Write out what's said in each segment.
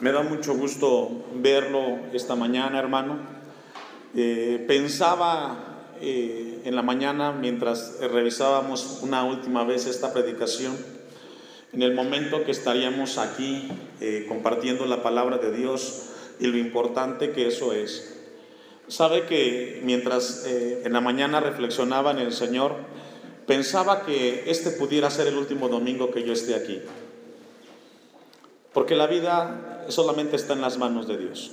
Me da mucho gusto verlo esta mañana, hermano. Eh, pensaba eh, en la mañana, mientras revisábamos una última vez esta predicación, en el momento que estaríamos aquí eh, compartiendo la palabra de Dios y lo importante que eso es. Sabe que mientras en la mañana reflexionaba en el Señor, pensaba que este pudiera ser el último domingo que yo esté aquí. Porque la vida solamente está en las manos de Dios.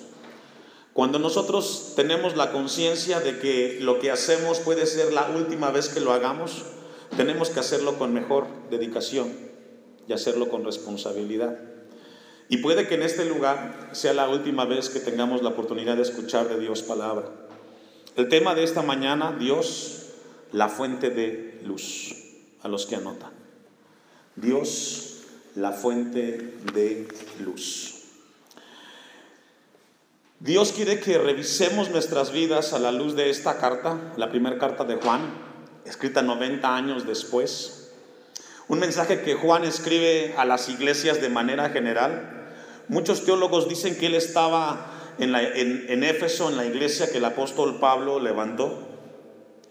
Cuando nosotros tenemos la conciencia de que lo que hacemos puede ser la última vez que lo hagamos, tenemos que hacerlo con mejor dedicación y hacerlo con responsabilidad. Y puede que en este lugar sea la última vez que tengamos la oportunidad de escuchar de Dios palabra. El tema de esta mañana, Dios, la fuente de luz, a los que anotan. Dios, la fuente de luz. Dios quiere que revisemos nuestras vidas a la luz de esta carta, la primera carta de Juan, escrita 90 años después. Un mensaje que Juan escribe a las iglesias de manera general. Muchos teólogos dicen que él estaba en, en Éfeso, en la iglesia que el apóstol Pablo levantó.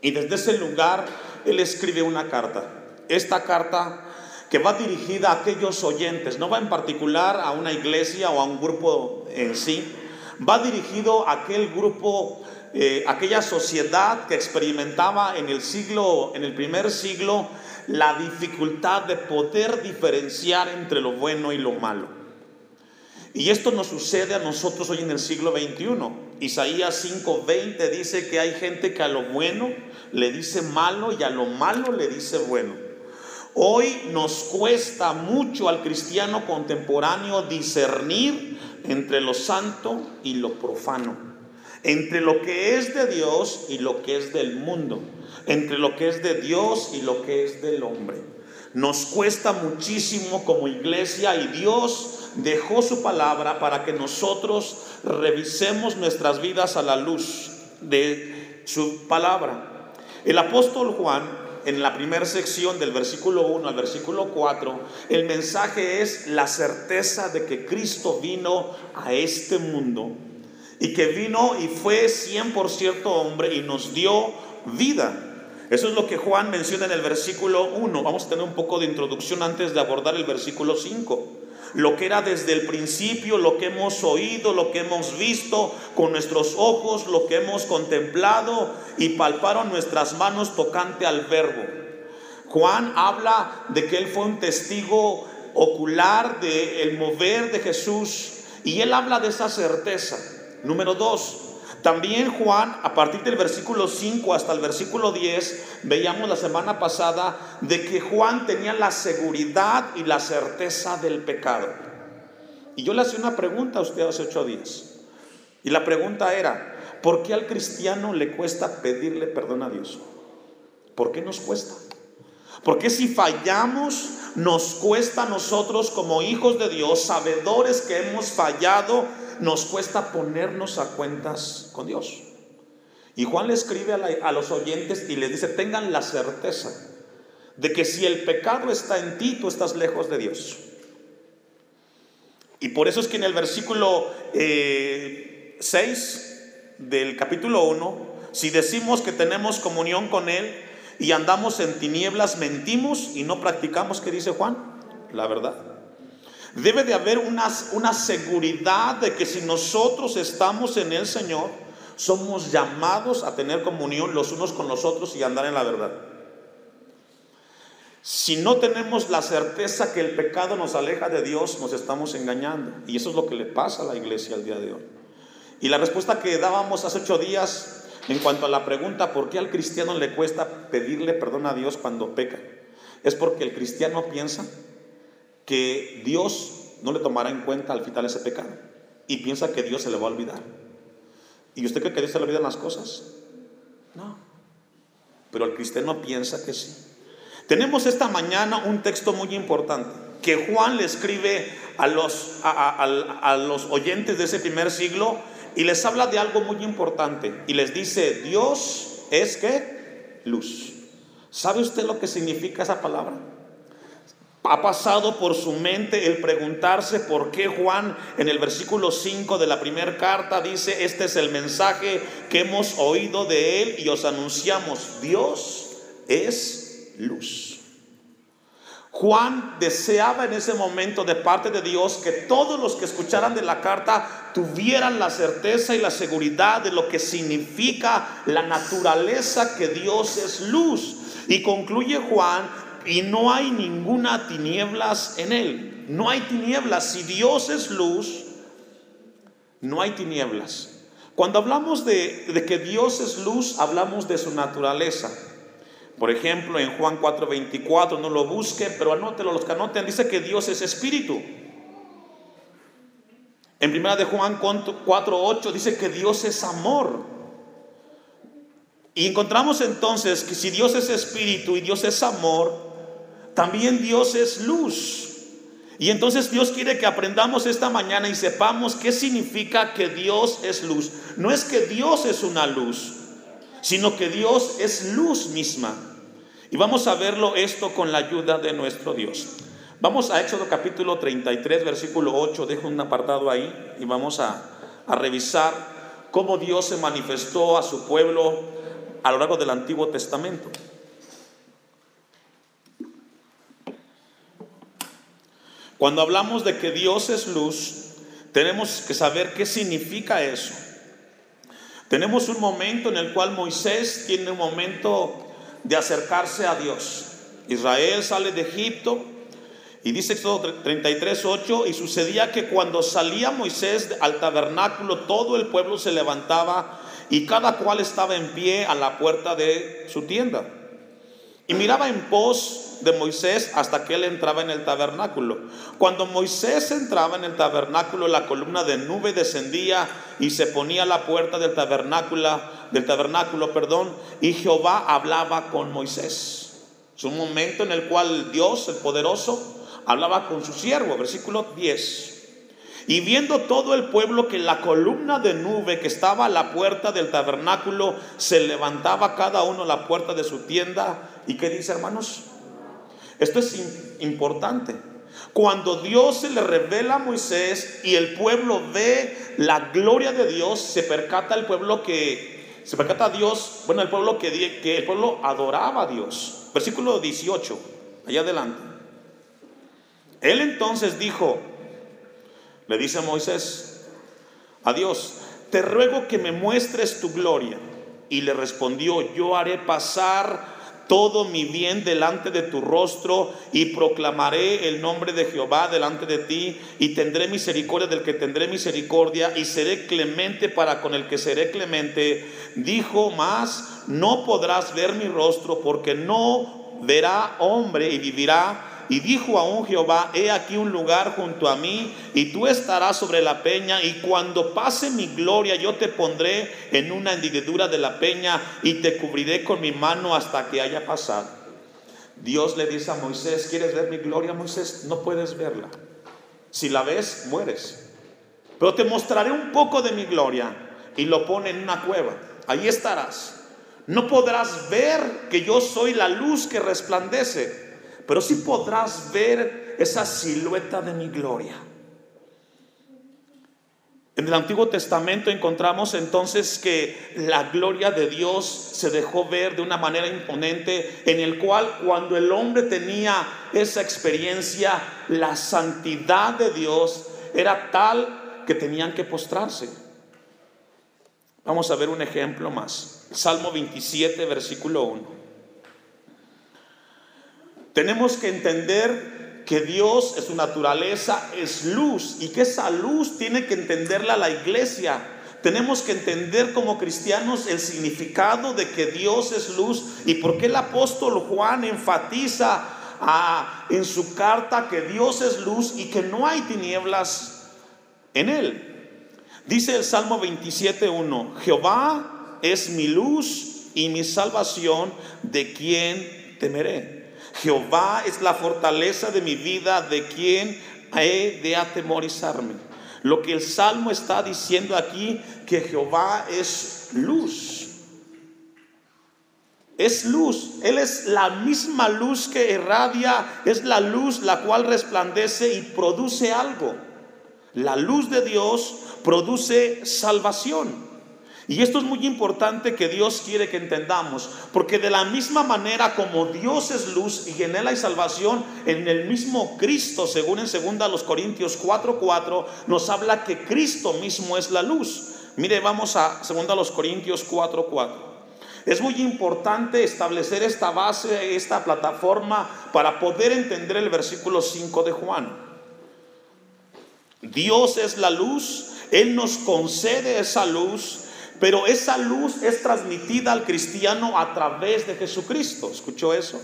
Y desde ese lugar él escribe una carta. Esta carta que va dirigida a aquellos oyentes, no va en particular a una iglesia o a un grupo en sí, va dirigido a aquel grupo, eh, aquella sociedad que experimentaba en el siglo, en el primer siglo, la dificultad de poder diferenciar entre lo bueno y lo malo. Y esto nos sucede a nosotros hoy en el siglo XXI. Isaías 5:20 dice que hay gente que a lo bueno le dice malo y a lo malo le dice bueno. Hoy nos cuesta mucho al cristiano contemporáneo discernir entre lo santo y lo profano, entre lo que es de Dios y lo que es del mundo, entre lo que es de Dios y lo que es del hombre. Nos cuesta muchísimo como iglesia y Dios dejó su palabra para que nosotros revisemos nuestras vidas a la luz de su palabra. El apóstol Juan en la primera sección del versículo 1 al versículo 4, el mensaje es la certeza de que Cristo vino a este mundo y que vino y fue 100% hombre y nos dio vida. Eso es lo que Juan menciona en el versículo 1. Vamos a tener un poco de introducción antes de abordar el versículo 5 lo que era desde el principio, lo que hemos oído, lo que hemos visto con nuestros ojos, lo que hemos contemplado y palparon nuestras manos tocante al verbo. Juan habla de que él fue un testigo ocular del mover de Jesús y él habla de esa certeza. Número dos, también Juan, a partir del versículo 5 hasta el versículo 10, veíamos la semana pasada de que Juan tenía la seguridad y la certeza del pecado. Y yo le hacía una pregunta a usted hace ocho días. Y la pregunta era, ¿por qué al cristiano le cuesta pedirle perdón a Dios? ¿Por qué nos cuesta? Porque si fallamos, nos cuesta a nosotros como hijos de Dios, sabedores que hemos fallado, nos cuesta ponernos a cuentas con Dios. Y Juan le escribe a, los oyentes y les dice, tengan la certeza de que si el pecado está en ti, tú estás lejos de Dios. Y por eso es que en el versículo 6 eh, del capítulo 1, si decimos que tenemos comunión con Él y andamos en tinieblas, mentimos y no practicamos, ¿qué dice Juan? La verdad. Debe de haber una, una seguridad de que si nosotros estamos en el Señor, somos llamados a tener comunión los unos con los otros y andar en la verdad. Si no tenemos la certeza que el pecado nos aleja de Dios, nos estamos engañando. Y eso es lo que le pasa a la iglesia al día de hoy. Y la respuesta que dábamos hace ocho días en cuanto a la pregunta por qué al cristiano le cuesta pedirle perdón a Dios cuando peca, es porque el cristiano piensa que Dios no le tomará en cuenta al final ese pecado y piensa que Dios se le va a olvidar. ¿Y usted cree que Dios se le olvidan las cosas? No. Pero el cristiano piensa que sí. Tenemos esta mañana un texto muy importante que Juan le escribe a los, a, los oyentes de ese primer siglo y les habla de algo muy importante y les dice, Dios es que luz. ¿Sabe usted lo que significa esa palabra? Ha pasado por su mente el preguntarse por qué Juan en el versículo 5 de la primera carta dice, este es el mensaje que hemos oído de él y os anunciamos, Dios es luz. Juan deseaba en ese momento de parte de Dios que todos los que escucharan de la carta tuvieran la certeza y la seguridad de lo que significa la naturaleza que Dios es luz. Y concluye Juan y no hay ninguna tinieblas en él. No hay tinieblas. Si Dios es luz, no hay tinieblas. Cuando hablamos de, de, que Dios es luz, hablamos de su naturaleza. Por ejemplo, en Juan 4:24, no lo busque, pero anótelo, los que anoten, dice que Dios es espíritu. En primera de Juan 4:8 dice que Dios es amor. Y encontramos entonces que si Dios es espíritu y Dios es amor, también Dios es luz. Y entonces Dios quiere que aprendamos esta mañana y sepamos qué significa que Dios es luz. No es que Dios es una luz, sino que Dios es luz misma. Y vamos a verlo esto con la ayuda de nuestro Dios. Vamos a Éxodo capítulo 33, versículo 8. Dejo un apartado ahí y vamos a, a revisar cómo Dios se manifestó a su pueblo a lo largo del Antiguo Testamento. Cuando hablamos de que Dios es luz, tenemos que saber qué significa eso. Tenemos un momento en el cual Moisés tiene un momento de acercarse a Dios. Israel sale de Egipto y dice Éxodo 33, 8, y sucedía que cuando salía Moisés al tabernáculo, todo el pueblo se levantaba y cada cual estaba en pie a la puerta de su tienda. Y miraba en pos de Moisés hasta que él entraba en el tabernáculo. Cuando Moisés entraba en el tabernáculo, la columna de nube descendía y se ponía a la puerta del tabernáculo, del tabernáculo, perdón, y Jehová hablaba con Moisés. Es un momento en el cual Dios, el poderoso, hablaba con su siervo, versículo 10. Y viendo todo el pueblo que la columna de nube que estaba a la puerta del tabernáculo se levantaba cada uno a la puerta de su tienda. ¿Y qué dice, hermanos? Esto es importante. Cuando Dios se le revela a Moisés y el pueblo ve la gloria de Dios, se percata el pueblo que, se percata a Dios, bueno, el pueblo que, el pueblo adoraba a Dios. Versículo 18, allá adelante. Él entonces dijo, le dice a Moisés, a Dios, te ruego que me muestres tu gloria. Y le respondió, yo haré pasar todo mi bien delante de tu rostro y proclamaré el nombre de Jehová delante de ti y tendré misericordia del que tendré misericordia y seré clemente para con el que seré clemente. Dijo más, no podrás ver mi rostro porque no verá hombre y vivirá y dijo aún Jehová, he aquí un lugar junto a mí, y tú estarás sobre la peña, y cuando pase mi gloria yo te pondré en una hendidura de la peña, y te cubriré con mi mano hasta que haya pasado. Dios le dice a Moisés, ¿quieres ver mi gloria, Moisés? No puedes verla. Si la ves, mueres. Pero te mostraré un poco de mi gloria, y lo pone en una cueva. Ahí estarás. No podrás ver que yo soy la luz que resplandece pero sí podrás ver esa silueta de mi gloria. En el Antiguo Testamento encontramos entonces que la gloria de Dios se dejó ver de una manera imponente, en el cual cuando el hombre tenía esa experiencia, la santidad de Dios era tal que tenían que postrarse. Vamos a ver un ejemplo más. Salmo 27, versículo 1. Tenemos que entender que Dios es su naturaleza, es luz y que esa luz tiene que entenderla la iglesia. Tenemos que entender como cristianos el significado de que Dios es luz y por qué el apóstol Juan enfatiza en su carta que Dios es luz y que no hay tinieblas en él. Dice el Salmo 27.1, Jehová es mi luz y mi salvación, ¿de quien temeré? Jehová es la fortaleza de mi vida, de quien he de atemorizarme. Lo que el Salmo está diciendo aquí, que Jehová es luz. es luz. Él es la misma luz que irradia, es la luz la cual resplandece y produce algo. La luz de Dios produce salvación. Y esto es muy importante que Dios quiere que entendamos, porque de la misma manera como Dios es luz y en él hay salvación, en el mismo Cristo, según en 2 Corintios 4:4, nos habla que Cristo mismo es la luz. Mire, vamos a 2 Corintios 4:4. Es muy importante establecer esta base, esta plataforma para poder entender el versículo 5 de Juan. Dios es la luz, Él nos concede esa luz pero esa luz es transmitida al cristiano a través de Jesucristo. ¿Escuchó eso?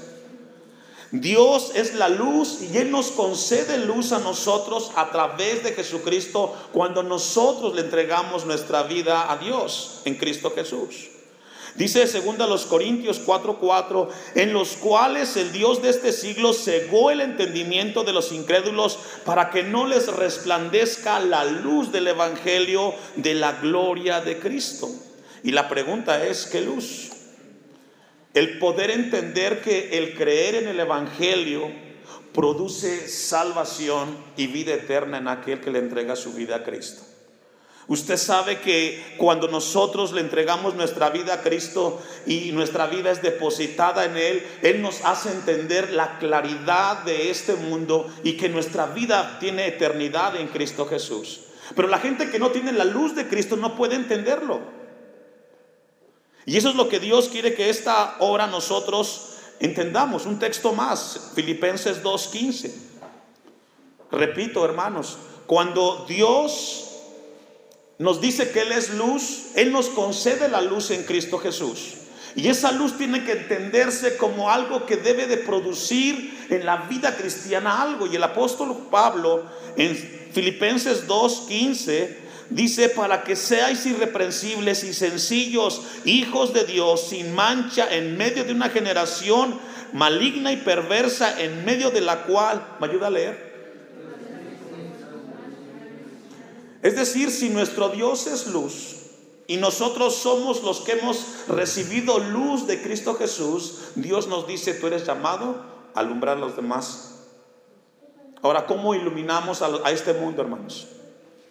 Dios es la luz y Él nos concede luz a nosotros a través de Jesucristo cuando nosotros le entregamos nuestra vida a Dios en Cristo Jesús. Dice segunda los Corintios 4:4, en los cuales el Dios de este siglo cegó el entendimiento de los incrédulos para que no les resplandezca la luz del evangelio de la gloria de Cristo. Y la pregunta es, ¿qué luz? El poder entender que el creer en el evangelio produce salvación y vida eterna en aquel que le entrega su vida a Cristo. Usted sabe que cuando nosotros le entregamos nuestra vida a Cristo y nuestra vida es depositada en Él, Él nos hace entender la claridad de este mundo y que nuestra vida tiene eternidad en Cristo Jesús. Pero la gente que no tiene la luz de Cristo no puede entenderlo. Y eso es lo que Dios quiere que esta hora nosotros entendamos. Un texto más, Filipenses 2.15. Repito, hermanos, cuando Dios nos dice que Él es luz, Él nos concede la luz en Cristo Jesús. Y esa luz tiene que entenderse como algo que debe de producir en la vida cristiana algo. Y el apóstol Pablo en Filipenses 2.15 dice, para que seáis irreprensibles y sencillos, hijos de Dios, sin mancha, en medio de una generación maligna y perversa, en medio de la cual, ¿me ayuda a leer? Es decir, si nuestro Dios es luz y nosotros somos los que hemos recibido luz de Cristo Jesús, Dios nos dice, tú eres llamado a alumbrar a los demás. Ahora, ¿cómo iluminamos a, este mundo, hermanos?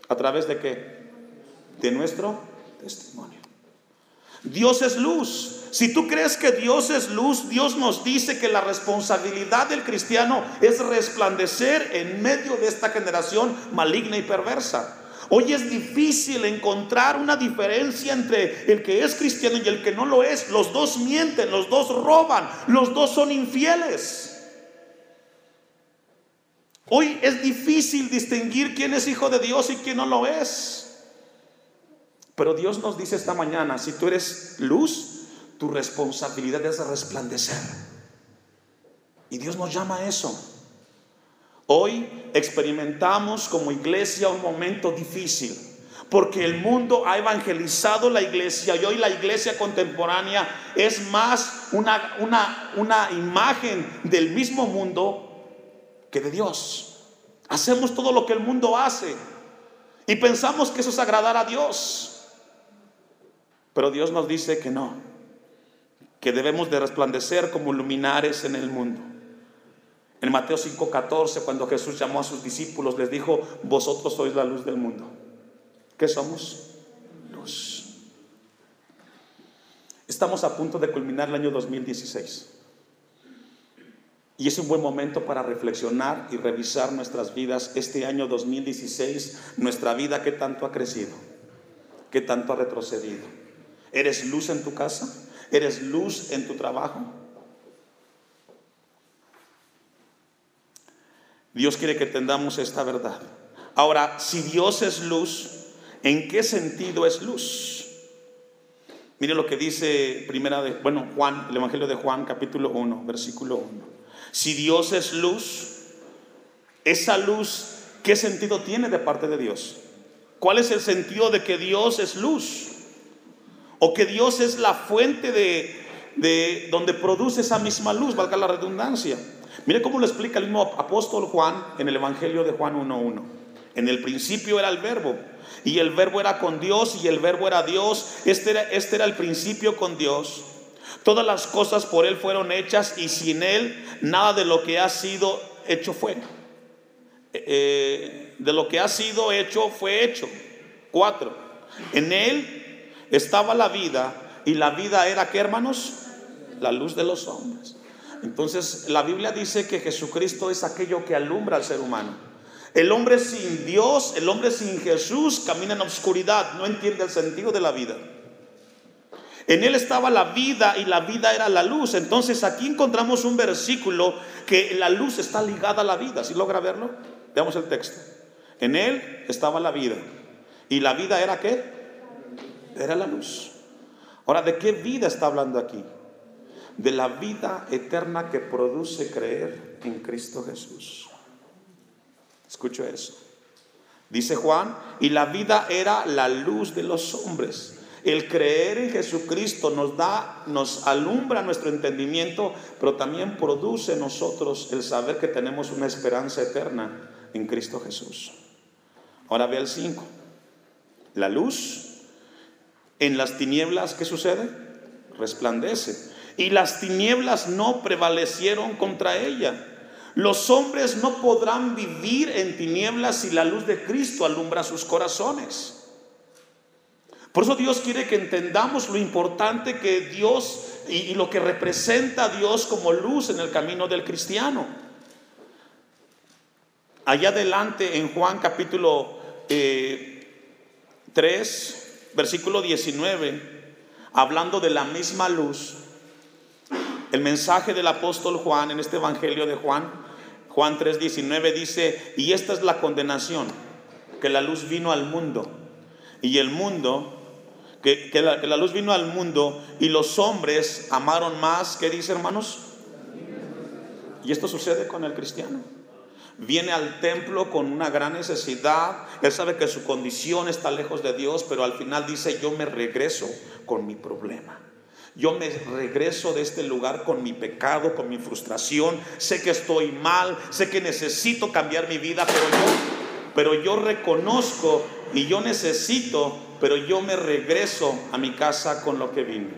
¿A través de qué? De nuestro testimonio. Dios es luz. Si tú crees que Dios es luz, Dios nos dice que la responsabilidad del cristiano es resplandecer en medio de esta generación maligna y perversa. Hoy es difícil encontrar una diferencia entre el que es cristiano y el que no lo es. Los dos mienten, los dos roban, los dos son infieles. Hoy es difícil distinguir quién es hijo de Dios y quién no lo es. Pero Dios nos dice esta mañana, si tú eres luz, tu responsabilidad es resplandecer. Y Dios nos llama a eso. Hoy experimentamos como iglesia un momento difícil, porque el mundo ha evangelizado la iglesia y hoy la iglesia contemporánea es más una, una, una imagen del mismo mundo que de Dios. Hacemos todo lo que el mundo hace y pensamos que eso es agradar a Dios. Pero Dios nos dice que no, que debemos de resplandecer como luminares en el mundo. En Mateo 5:14, cuando Jesús llamó a sus discípulos, les dijo, vosotros sois la luz del mundo. ¿Qué somos? Luz. Estamos a punto de culminar el año 2016. Y es un buen momento para reflexionar y revisar nuestras vidas. Este año 2016, nuestra vida, ¿qué tanto ha crecido? ¿Qué tanto ha retrocedido? ¿Eres luz en tu casa? ¿Eres luz en tu trabajo? Dios quiere que entendamos esta verdad. Ahora, si Dios es luz, ¿en qué sentido es luz? Mire lo que dice primera de, bueno, Juan, el Evangelio de Juan, capítulo 1, versículo 1. Si Dios es luz, esa luz, ¿qué sentido tiene de parte de Dios? ¿Cuál es el sentido de que Dios es luz? O que Dios es la fuente de, de donde produce esa misma luz, valga la redundancia. Mire cómo lo explica el mismo apóstol Juan en el Evangelio de Juan 1.1. En el principio era el verbo y el verbo era con Dios y el verbo era Dios. Este era, este era el principio con Dios. Todas las cosas por Él fueron hechas y sin Él nada de lo que ha sido hecho fue. Eh, de lo que ha sido hecho fue hecho. Cuatro. En Él estaba la vida y la vida era, ¿qué hermanos? La luz de los hombres. Entonces la Biblia dice que Jesucristo es aquello que alumbra al ser humano. El hombre sin Dios, el hombre sin Jesús camina en obscuridad, no entiende el sentido de la vida. En él estaba la vida y la vida era la luz. Entonces aquí encontramos un versículo que la luz está ligada a la vida. ¿Sí logra verlo? Veamos el texto. En él estaba la vida. ¿Y la vida era qué? Era la luz. Ahora, ¿de qué vida está hablando aquí? De la vida eterna que produce creer en Cristo Jesús. Escucho eso. Dice Juan, y la vida era la luz de los hombres. El creer en Jesucristo nos da, nos alumbra nuestro entendimiento, pero también produce nosotros el saber que tenemos una esperanza eterna en Cristo Jesús. Ahora ve el 5. La luz en las tinieblas, ¿qué sucede? Resplandece. Y las tinieblas no prevalecieron contra ella. Los hombres no podrán vivir en tinieblas si la luz de Cristo alumbra sus corazones. Por eso Dios quiere que entendamos lo importante que Dios y, lo que representa a Dios como luz en el camino del cristiano. Allá adelante en Juan capítulo 3, eh, versículo 19, hablando de la misma luz, el mensaje del apóstol Juan en este Evangelio de Juan, Juan 3, 19 dice, y esta es la condenación, que la luz vino al mundo, y el mundo que, la, luz vino al mundo y los hombres amaron más, ¿qué dice hermanos? Y esto sucede con el cristiano. Viene al templo con una gran necesidad, él sabe que su condición está lejos de Dios, pero al final dice, yo me regreso con mi problema. Yo me regreso de este lugar con mi pecado, con mi frustración. Sé que estoy mal, sé que necesito cambiar mi vida, pero yo, pero yo reconozco y yo necesito pero yo me regreso a mi casa con lo que vine.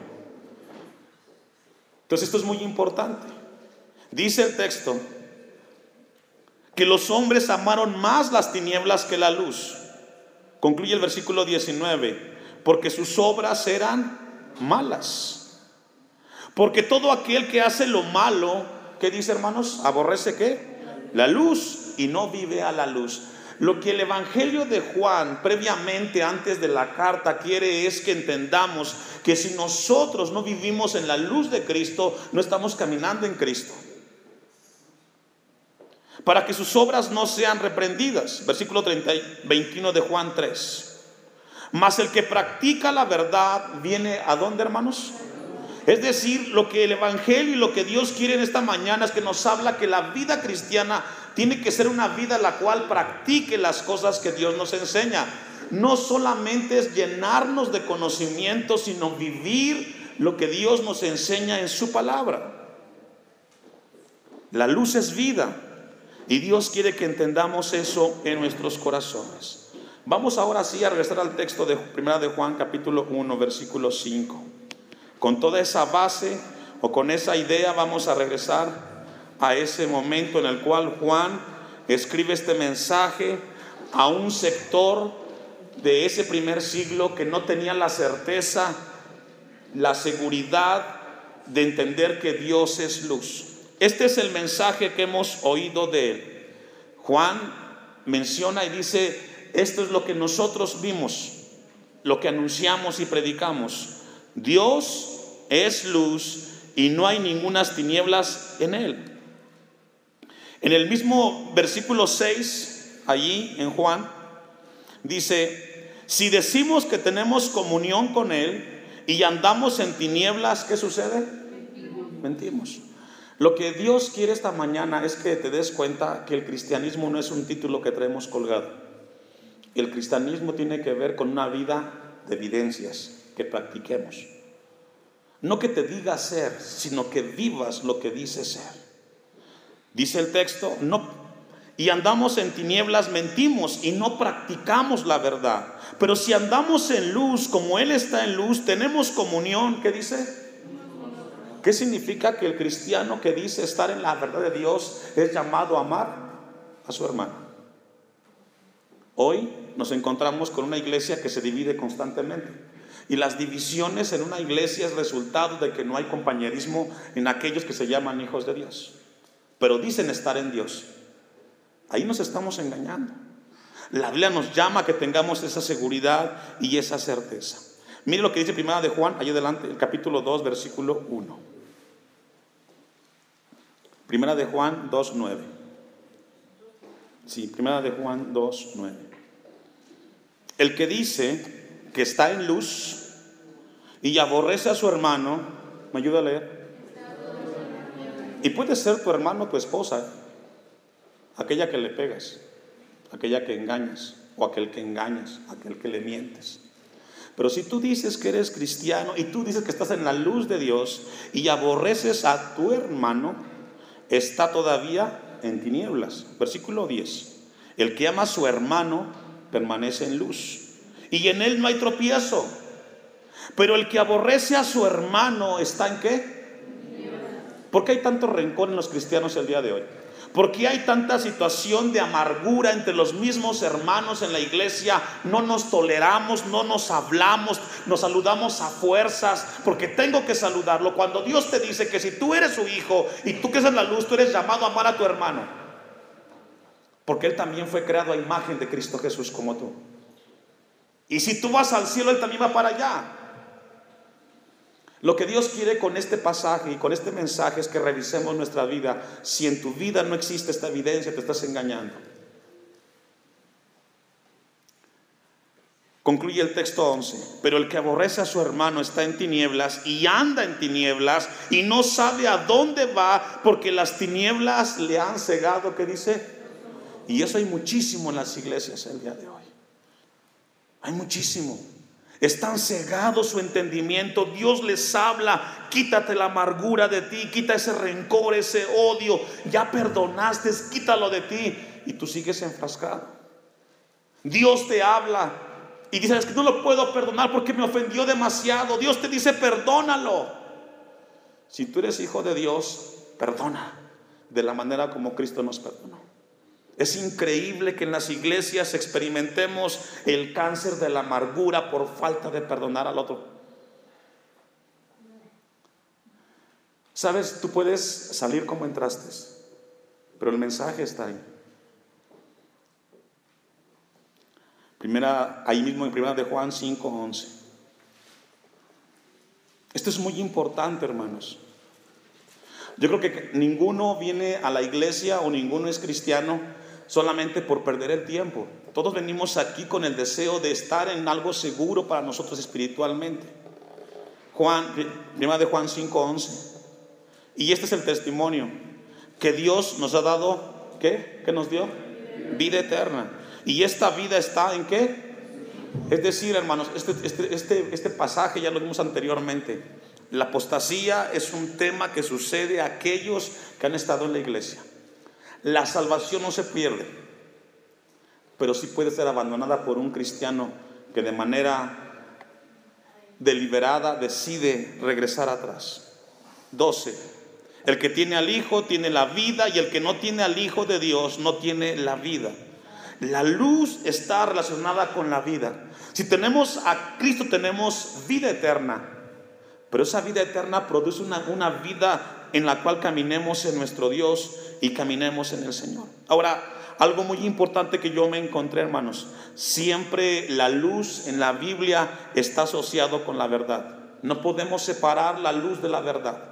Entonces esto es muy importante. Dice el texto que los hombres amaron más las tinieblas que la luz. Concluye el versículo 19, porque sus obras eran malas. Porque todo aquel que hace lo malo, ¿qué dice hermanos? Aborrece qué? La luz y no vive a la luz. Lo que el Evangelio de Juan previamente, antes de la carta, quiere es que entendamos que si nosotros no vivimos en la luz de Cristo, no estamos caminando en Cristo. Para que sus obras no sean reprendidas. Versículo 30, 21 de Juan 3. Mas el que practica la verdad viene a dónde, hermanos? Es decir, lo que el Evangelio y lo que Dios quiere en esta mañana es que nos habla que la vida cristiana tiene que ser una vida la cual practique las cosas que Dios nos enseña. No solamente es llenarnos de conocimiento, sino vivir lo que Dios nos enseña en su palabra. La luz es vida y Dios quiere que entendamos eso en nuestros corazones. Vamos ahora sí a regresar al texto de Primera de Juan capítulo 1 versículo 5. Con toda esa base o con esa idea vamos a regresar a ese momento en el cual Juan escribe este mensaje a un sector de ese primer siglo que no tenía la certeza, la seguridad de entender que Dios es luz. Este es el mensaje que hemos oído de él. Juan menciona y dice, esto es lo que nosotros vimos, lo que anunciamos y predicamos. Dios es luz y no hay ningunas tinieblas en él. En el mismo versículo 6, allí en Juan, dice, si decimos que tenemos comunión con Él y andamos en tinieblas, ¿qué sucede? Mentimos. Lo que Dios quiere esta mañana es que te des cuenta que el cristianismo no es un título que traemos colgado. El cristianismo tiene que ver con una vida de evidencias que practiquemos. No que te diga ser, sino que vivas lo que dice ser. Dice el texto, no, y andamos en tinieblas, mentimos y no practicamos la verdad. Pero si andamos en luz, como Él está en luz, tenemos comunión, ¿qué dice? ¿Qué significa que el cristiano que dice estar en la verdad de Dios es llamado a amar a su hermano? Hoy nos encontramos con una iglesia que se divide constantemente. Y las divisiones en una iglesia es resultado de que no hay compañerismo en aquellos que se llaman hijos de Dios. Pero dicen estar en Dios. Ahí nos estamos engañando. La Biblia nos llama a que tengamos esa seguridad y esa certeza. Mire lo que dice Primera de Juan, allá adelante, el capítulo 2, versículo 1. Primera de Juan 2, 9. Sí, Primera de Juan 2, 9. El que dice que está en luz y aborrece a su hermano, ¿me ayuda a leer? Y puede ser tu hermano, tu esposa, aquella que le pegas, aquella que engañas, o aquel que engañas, aquel que le mientes. Pero si tú dices que eres cristiano y tú dices que estás en la luz de Dios y aborreces a tu hermano, está todavía en tinieblas. Versículo 10. El que ama a su hermano permanece en luz y en él no hay tropiezo. Pero el que aborrece a su hermano está en qué? ¿Por qué hay tanto rencor en los cristianos el día de hoy? ¿Por qué hay tanta situación de amargura entre los mismos hermanos en la iglesia? No nos toleramos, no nos hablamos, nos saludamos a fuerzas, porque tengo que saludarlo. Cuando Dios te dice que si tú eres su hijo y tú que eres la luz, tú eres llamado a amar a tu hermano. Porque Él también fue creado a imagen de Cristo Jesús como tú. Y si tú vas al cielo, Él también va para allá. Lo que Dios quiere con este pasaje y con este mensaje es que revisemos nuestra vida. Si en tu vida no existe esta evidencia, te estás engañando. Concluye el texto 11. Pero el que aborrece a su hermano está en tinieblas y anda en tinieblas y no sabe a dónde va porque las tinieblas le han cegado. ¿Qué dice? Y eso hay muchísimo en las iglesias el día de hoy. Hay muchísimo. Están cegados su entendimiento. Dios les habla. Quítate la amargura de ti. Quita ese rencor, ese odio. Ya perdonaste. Quítalo de ti. Y tú sigues enfrascado. Dios te habla. Y dices que no lo puedo perdonar porque me ofendió demasiado. Dios te dice perdónalo. Si tú eres hijo de Dios, perdona de la manera como Cristo nos perdonó. Es increíble que en las iglesias experimentemos el cáncer de la amargura por falta de perdonar al otro. Sabes, tú puedes salir como entraste, pero el mensaje está ahí. Primera, ahí mismo en primera de Juan 5:11. Esto es muy importante, hermanos. Yo creo que ninguno viene a la iglesia o ninguno es cristiano solamente por perder el tiempo. Todos venimos aquí con el deseo de estar en algo seguro para nosotros espiritualmente. Juan, primera de Juan 5:11. Y este es el testimonio que Dios nos ha dado, ¿qué? ¿Qué nos dio? Vida eterna. Y esta vida está en qué? Es decir, hermanos, este, este, este, este pasaje ya lo vimos anteriormente. La apostasía es un tema que sucede a aquellos que han estado en la iglesia. La salvación no se pierde, pero sí puede ser abandonada por un cristiano que de manera deliberada decide regresar atrás. 12. El que tiene al Hijo tiene la vida y el que no tiene al Hijo de Dios no tiene la vida. La luz está relacionada con la vida. Si tenemos a Cristo tenemos vida eterna, pero esa vida eterna produce una, una vida en la cual caminemos en nuestro Dios y caminemos en el Señor. Ahora, algo muy importante que yo me encontré, hermanos, siempre la luz en la Biblia está asociado con la verdad. No podemos separar la luz de la verdad.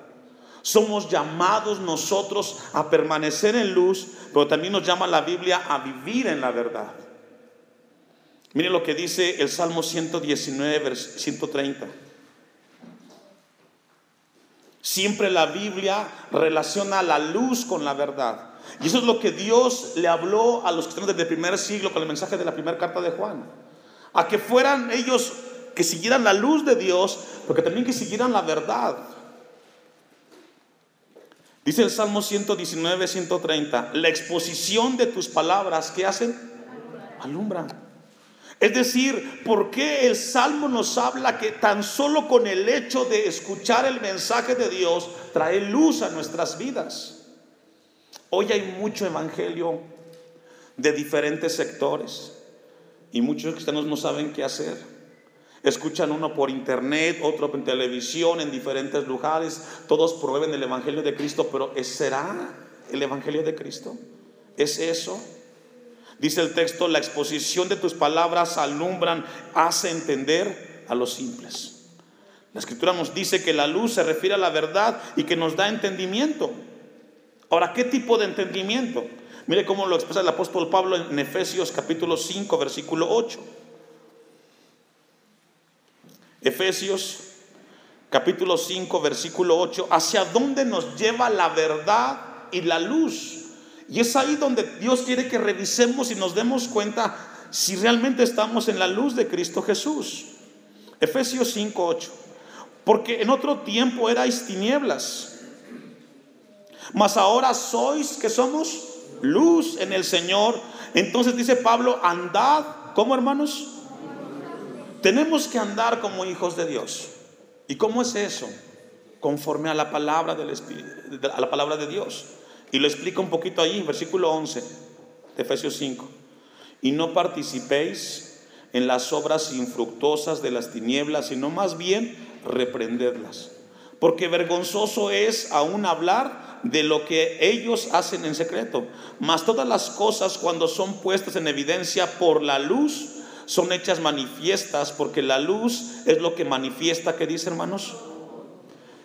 Somos llamados nosotros a permanecer en luz, pero también nos llama la Biblia a vivir en la verdad. Miren lo que dice el Salmo 119, 130. Siempre la Biblia relaciona la luz con la verdad. Y eso es lo que Dios le habló a los cristianos del primer siglo con el mensaje de la primera carta de Juan. A que fueran ellos que siguieran la luz de Dios, porque también que siguieran la verdad. Dice el Salmo 119, 130, la exposición de tus palabras, ¿qué hacen? Alumbran. Es decir, ¿por qué el Salmo nos habla que tan solo con el hecho de escuchar el mensaje de Dios trae luz a nuestras vidas? Hoy hay mucho evangelio de diferentes sectores y muchos cristianos no saben qué hacer. Escuchan uno por internet, otro en televisión, en diferentes lugares. Todos prueben el Evangelio de Cristo, pero ¿será el Evangelio de Cristo? ¿Es eso? Dice el texto, la exposición de tus palabras alumbran, hace entender a los simples. La escritura nos dice que la luz se refiere a la verdad y que nos da entendimiento. Ahora, ¿qué tipo de entendimiento? Mire cómo lo expresa el apóstol Pablo en Efesios capítulo 5, versículo 8. Efesios capítulo 5, versículo 8, hacia dónde nos lleva la verdad y la luz. Y es ahí donde Dios quiere que revisemos y nos demos cuenta si realmente estamos en la luz de Cristo Jesús. Efesios 5, 8. Porque en otro tiempo erais tinieblas, mas ahora sois que somos luz en el Señor. Entonces dice Pablo, andad, ¿cómo hermanos? Tenemos que andar como hijos de Dios. ¿Y cómo es eso? Conforme a la palabra del Espíritu, a la palabra de Dios. Y lo explica un poquito ahí, versículo 11 de Efesios 5. Y no participéis en las obras infructuosas de las tinieblas, sino más bien reprendedlas. Porque vergonzoso es aún hablar de lo que ellos hacen en secreto. Mas todas las cosas cuando son puestas en evidencia por la luz, son hechas manifiestas porque la luz es lo que manifiesta, ¿qué dice hermanos?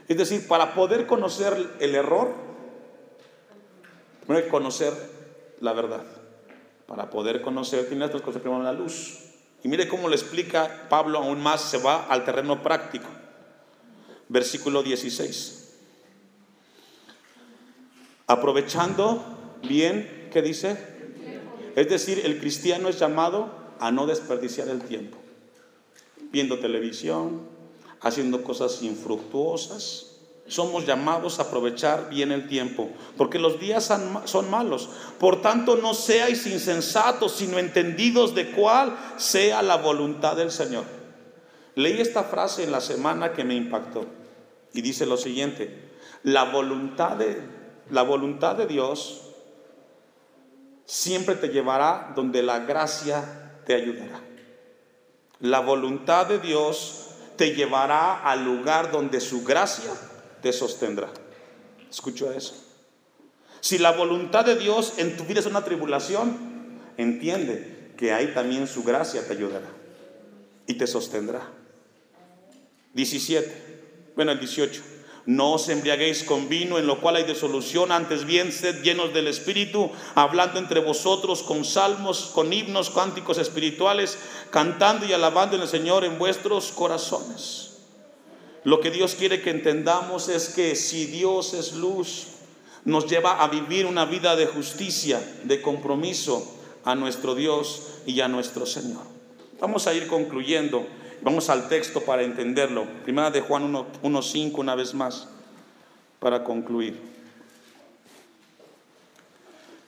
Es decir, para poder conocer el error, primero hay que conocer la verdad. Para poder conocer, tiene que conocer primero la luz. Y mire cómo le explica Pablo aún más, se va al terreno práctico. Versículo 16. Aprovechando bien, ¿qué dice? Es decir, el cristiano es llamado a no desperdiciar el tiempo, viendo televisión, haciendo cosas infructuosas. Somos llamados a aprovechar bien el tiempo, porque los días son malos. Por tanto, no seáis insensatos, sino entendidos de cuál sea la voluntad del Señor. Leí esta frase en la semana que me impactó y dice lo siguiente, la voluntad de, la voluntad de Dios siempre te llevará donde la gracia te ayudará. La voluntad de Dios te llevará al lugar donde su gracia te sostendrá. Escucho eso. Si la voluntad de Dios en tu vida es una tribulación, entiende que ahí también su gracia te ayudará y te sostendrá. 17, bueno, el 18. No os embriaguéis con vino en lo cual hay desolución, antes bien sed llenos del Espíritu, hablando entre vosotros con salmos, con himnos, cánticos espirituales, cantando y alabando en el Señor en vuestros corazones. Lo que Dios quiere que entendamos es que si Dios es luz, nos lleva a vivir una vida de justicia, de compromiso a nuestro Dios y a nuestro Señor. Vamos a ir concluyendo. Vamos al texto para entenderlo. Primera de Juan 1.5 una vez más, para concluir.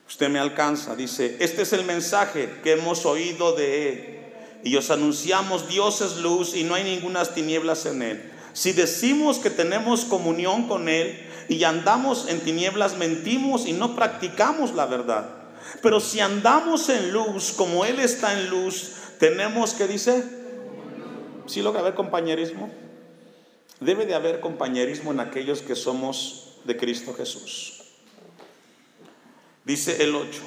Usted me alcanza, dice, este es el mensaje que hemos oído de Él. Y os anunciamos, Dios es luz y no hay ninguna tinieblas en Él. Si decimos que tenemos comunión con Él y andamos en tinieblas, mentimos y no practicamos la verdad. Pero si andamos en luz, como Él está en luz, tenemos que, dice, ¿Sí logra haber compañerismo? Debe de haber compañerismo en aquellos que somos de Cristo Jesús. Dice el 8,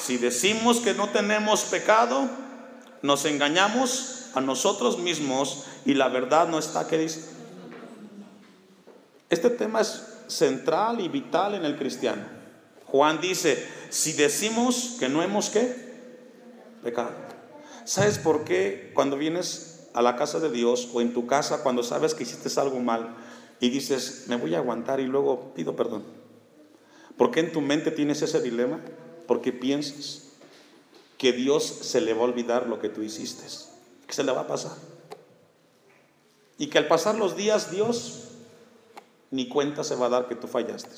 si decimos que no tenemos pecado, nos engañamos a nosotros mismos y la verdad no está, ¿qué dice? Este tema es central y vital en el cristiano. Juan dice, si decimos que no hemos qué? Pecado. ¿Sabes por qué cuando vienes a la casa de Dios o en tu casa cuando sabes que hiciste algo mal y dices, me voy a aguantar y luego pido perdón? ¿Por qué en tu mente tienes ese dilema? Porque piensas que Dios se le va a olvidar lo que tú hiciste, que se le va a pasar. Y que al pasar los días Dios ni cuenta se va a dar que tú fallaste.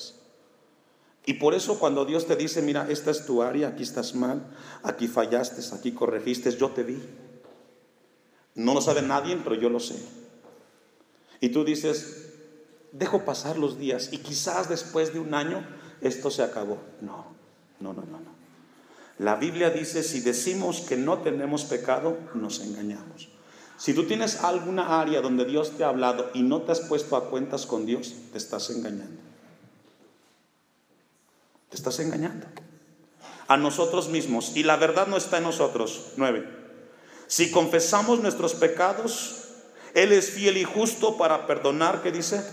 Y por eso cuando Dios te dice, mira, esta es tu área, aquí estás mal, aquí fallaste, aquí corregiste, yo te vi. No lo sabe nadie, pero yo lo sé. Y tú dices, dejo pasar los días y quizás después de un año esto se acabó. No, no, no, no. no. La Biblia dice, si decimos que no tenemos pecado, nos engañamos. Si tú tienes alguna área donde Dios te ha hablado y no te has puesto a cuentas con Dios, te estás engañando. Te estás engañando. A nosotros mismos. Y la verdad no está en nosotros. Nueve. Si confesamos nuestros pecados, Él es fiel y justo para perdonar, ¿qué dice?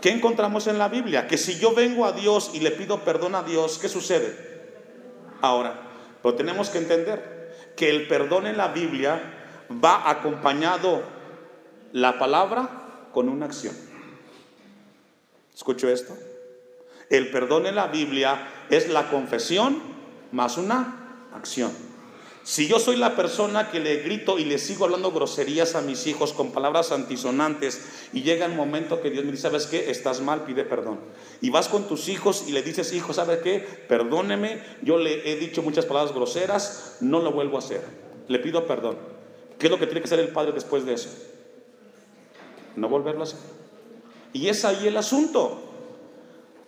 ¿Qué encontramos en la Biblia? Que si yo vengo a Dios y le pido perdón a Dios, ¿qué sucede? Ahora, pero tenemos que entender que el perdón en la Biblia va acompañado la palabra con una acción. ¿Escucho esto? El perdón en la Biblia es la confesión más una acción. Si yo soy la persona que le grito y le sigo hablando groserías a mis hijos con palabras antisonantes y llega el momento que Dios me dice, ¿sabes qué? Estás mal, pide perdón. Y vas con tus hijos y le dices, hijo, ¿sabes qué? Perdóneme, yo le he dicho muchas palabras groseras, no lo vuelvo a hacer. Le pido perdón. ¿Qué es lo que tiene que hacer el padre después de eso? No volverlo a hacer. Y es ahí el asunto.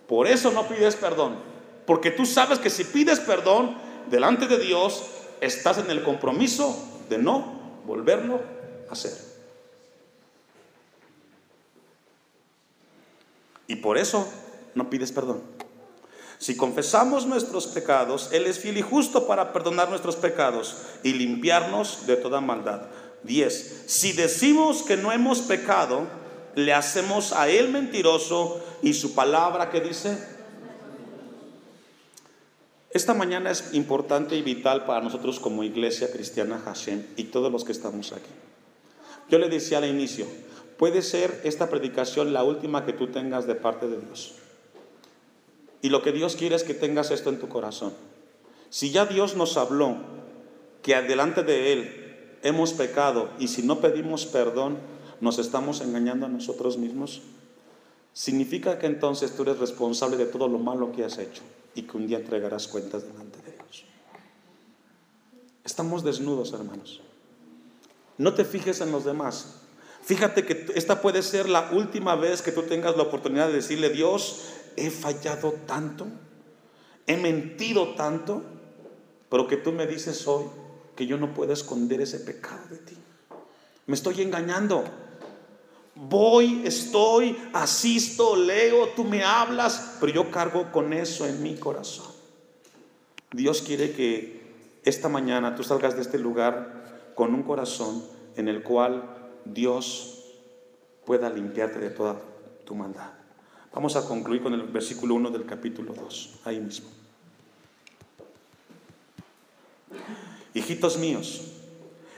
Por eso no pides perdón. Porque tú sabes que si pides perdón delante de Dios, estás en el compromiso de no volverlo a hacer. Y por eso no pides perdón. Si confesamos nuestros pecados, Él es fiel y justo para perdonar nuestros pecados y limpiarnos de toda maldad. 10. Si decimos que no hemos pecado, le hacemos a Él mentiroso y su palabra que dice esta mañana es importante y vital para nosotros como iglesia cristiana Hashem y todos los que estamos aquí. Yo le decía al inicio, puede ser esta predicación la última que tú tengas de parte de Dios. Y lo que Dios quiere es que tengas esto en tu corazón. Si ya Dios nos habló que adelante de Él hemos pecado y si no pedimos perdón, nos estamos engañando a nosotros mismos, significa que entonces tú eres responsable de todo lo malo que has hecho y que un día entregarás cuentas delante de Dios. Estamos desnudos, hermanos. No te fijes en los demás. Fíjate que esta puede ser la última vez que tú tengas la oportunidad de decirle, Dios, he fallado tanto, he mentido tanto, pero que tú me dices hoy que yo no puedo esconder ese pecado de ti. Me estoy engañando. Voy, estoy, asisto, leo, tú me hablas, pero yo cargo con eso en mi corazón. Dios quiere que esta mañana tú salgas de este lugar con un corazón en el cual Dios pueda limpiarte de toda tu maldad. Vamos a concluir con el versículo 1 del capítulo 2, ahí mismo. Hijitos míos,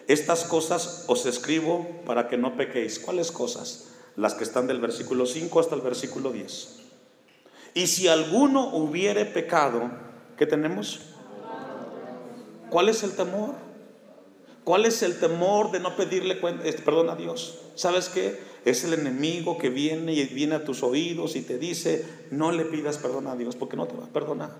estas cosas os escribo para que no pequéis. ¿Cuáles cosas? Las que están del versículo 5 hasta el versículo 10. Y si alguno hubiere pecado, ¿qué tenemos? ¿Cuál es el temor? ¿Cuál es el temor de no pedirle este, perdón a Dios? ¿Sabes qué? Es el enemigo que viene y viene a tus oídos y te dice, no le pidas perdón a Dios porque no te va a perdonar.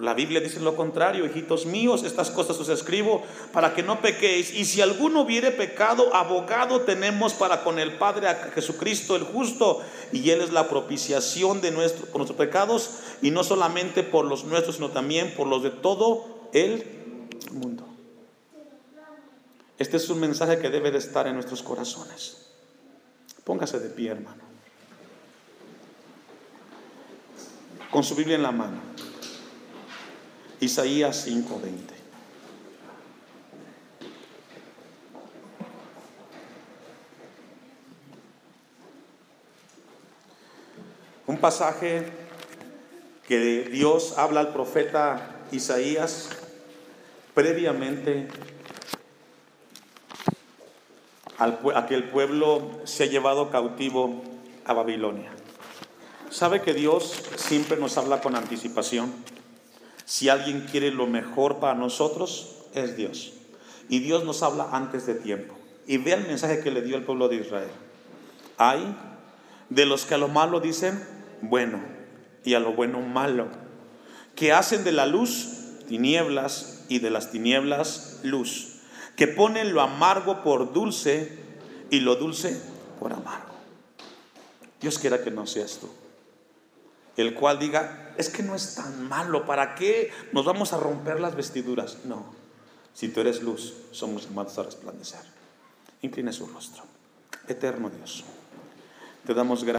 La Biblia dice lo contrario, hijitos míos, estas cosas os escribo para que no pequéis. Y si alguno hubiere pecado, abogado tenemos para con el Padre a Jesucristo el justo. Y Él es la propiciación de por nuestros pecados, y no solamente por los nuestros, sino también por los de todo el mundo. Este es un mensaje que debe de estar en nuestros corazones. Póngase de pie, hermano. Con su Biblia en la mano. Isaías 5:20. Un pasaje que Dios habla al profeta Isaías previamente a que el pueblo se ha llevado cautivo a Babilonia. ¿Sabe que Dios siempre nos habla con anticipación? Si alguien quiere lo mejor para nosotros, es Dios. Y Dios nos habla antes de tiempo. Y vea el mensaje que le dio el pueblo de Israel. Hay de los que a lo malo dicen bueno y a lo bueno malo, que hacen de la luz tinieblas y de las tinieblas luz, que pone lo amargo por dulce y lo dulce por amargo. Dios quiera que no seas tú. El cual diga, es que no es tan malo, ¿para qué nos vamos a romper las vestiduras? No, si tú eres luz, somos llamados a resplandecer. Incline su rostro. Eterno Dios, te damos gracias.